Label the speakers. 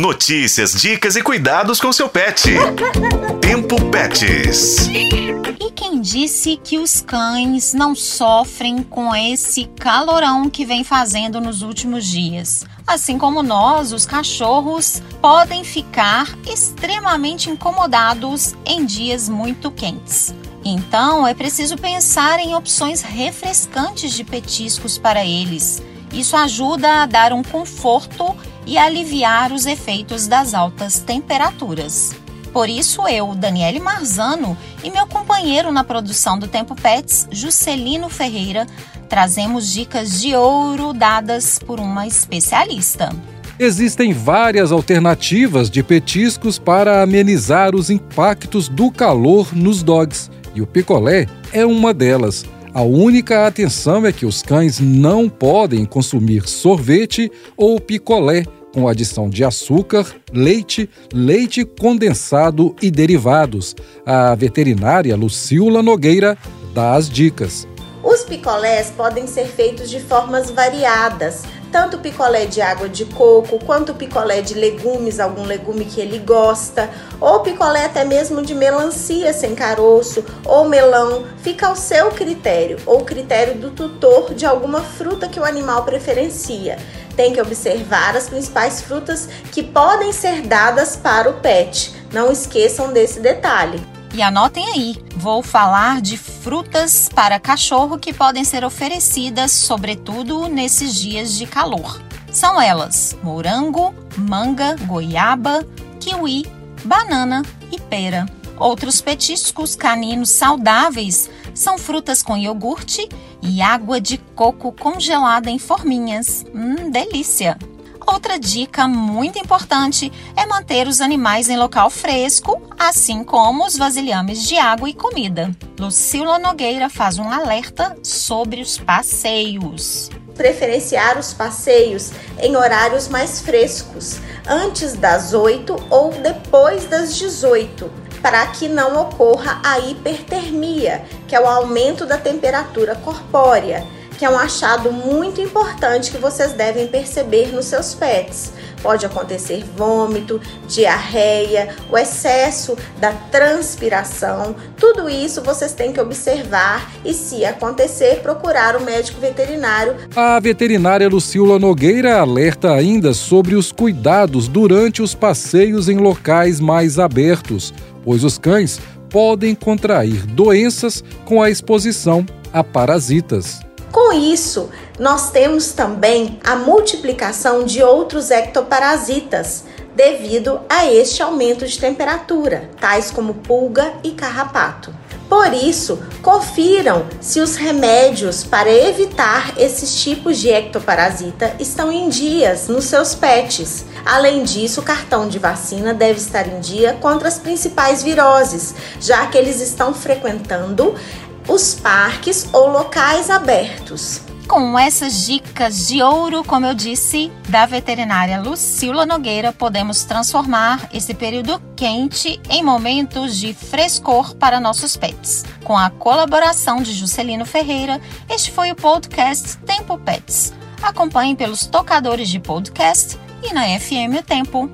Speaker 1: Notícias, dicas e cuidados com seu pet. Tempo Pets.
Speaker 2: E quem disse que os cães não sofrem com esse calorão que vem fazendo nos últimos dias? Assim como nós, os cachorros podem ficar extremamente incomodados em dias muito quentes. Então, é preciso pensar em opções refrescantes de petiscos para eles. Isso ajuda a dar um conforto e aliviar os efeitos das altas temperaturas. Por isso, eu, Daniele Marzano, e meu companheiro na produção do Tempo Pets, Juscelino Ferreira, trazemos dicas de ouro dadas por uma especialista.
Speaker 3: Existem várias alternativas de petiscos para amenizar os impactos do calor nos dogs, e o picolé é uma delas. A única atenção é que os cães não podem consumir sorvete ou picolé com adição de açúcar, leite, leite condensado e derivados. A veterinária Lucila Nogueira dá as dicas.
Speaker 4: Os picolés podem ser feitos de formas variadas, tanto picolé de água de coco, quanto picolé de legumes, algum legume que ele gosta, ou picolé até mesmo de melancia sem caroço, ou melão, fica ao seu critério, ou critério do tutor de alguma fruta que o animal preferencia. Tem que observar as principais frutas que podem ser dadas para o pet. Não esqueçam desse detalhe.
Speaker 2: E anotem aí, vou falar de frutas para cachorro que podem ser oferecidas, sobretudo nesses dias de calor. São elas: morango, manga, goiaba, kiwi, banana e pera. Outros petiscos caninos saudáveis são frutas com iogurte e água de coco congelada em forminhas. Hum, delícia! Outra dica muito importante é manter os animais em local fresco, assim como os vasilhames de água e comida. Lucila Nogueira faz um alerta sobre os passeios.
Speaker 4: Preferenciar os passeios em horários mais frescos, antes das 8 ou depois das 18, para que não ocorra a hipertermia, que é o aumento da temperatura corpórea que é um achado muito importante que vocês devem perceber nos seus pets. Pode acontecer vômito, diarreia, o excesso da transpiração. Tudo isso vocês têm que observar e, se acontecer, procurar o médico veterinário.
Speaker 3: A veterinária Lucila Nogueira alerta ainda sobre os cuidados durante os passeios em locais mais abertos, pois os cães podem contrair doenças com a exposição a parasitas.
Speaker 4: Com isso, nós temos também a multiplicação de outros ectoparasitas devido a este aumento de temperatura, tais como pulga e carrapato. Por isso, confiram se os remédios para evitar esses tipos de ectoparasita estão em dias nos seus pets. Além disso, o cartão de vacina deve estar em dia contra as principais viroses, já que eles estão frequentando os parques ou locais abertos.
Speaker 2: Com essas dicas de ouro, como eu disse, da veterinária Lucila Nogueira, podemos transformar esse período quente em momentos de frescor para nossos pets. Com a colaboração de Juscelino Ferreira, este foi o podcast Tempo Pets. Acompanhe pelos tocadores de podcast e na FM o Tempo.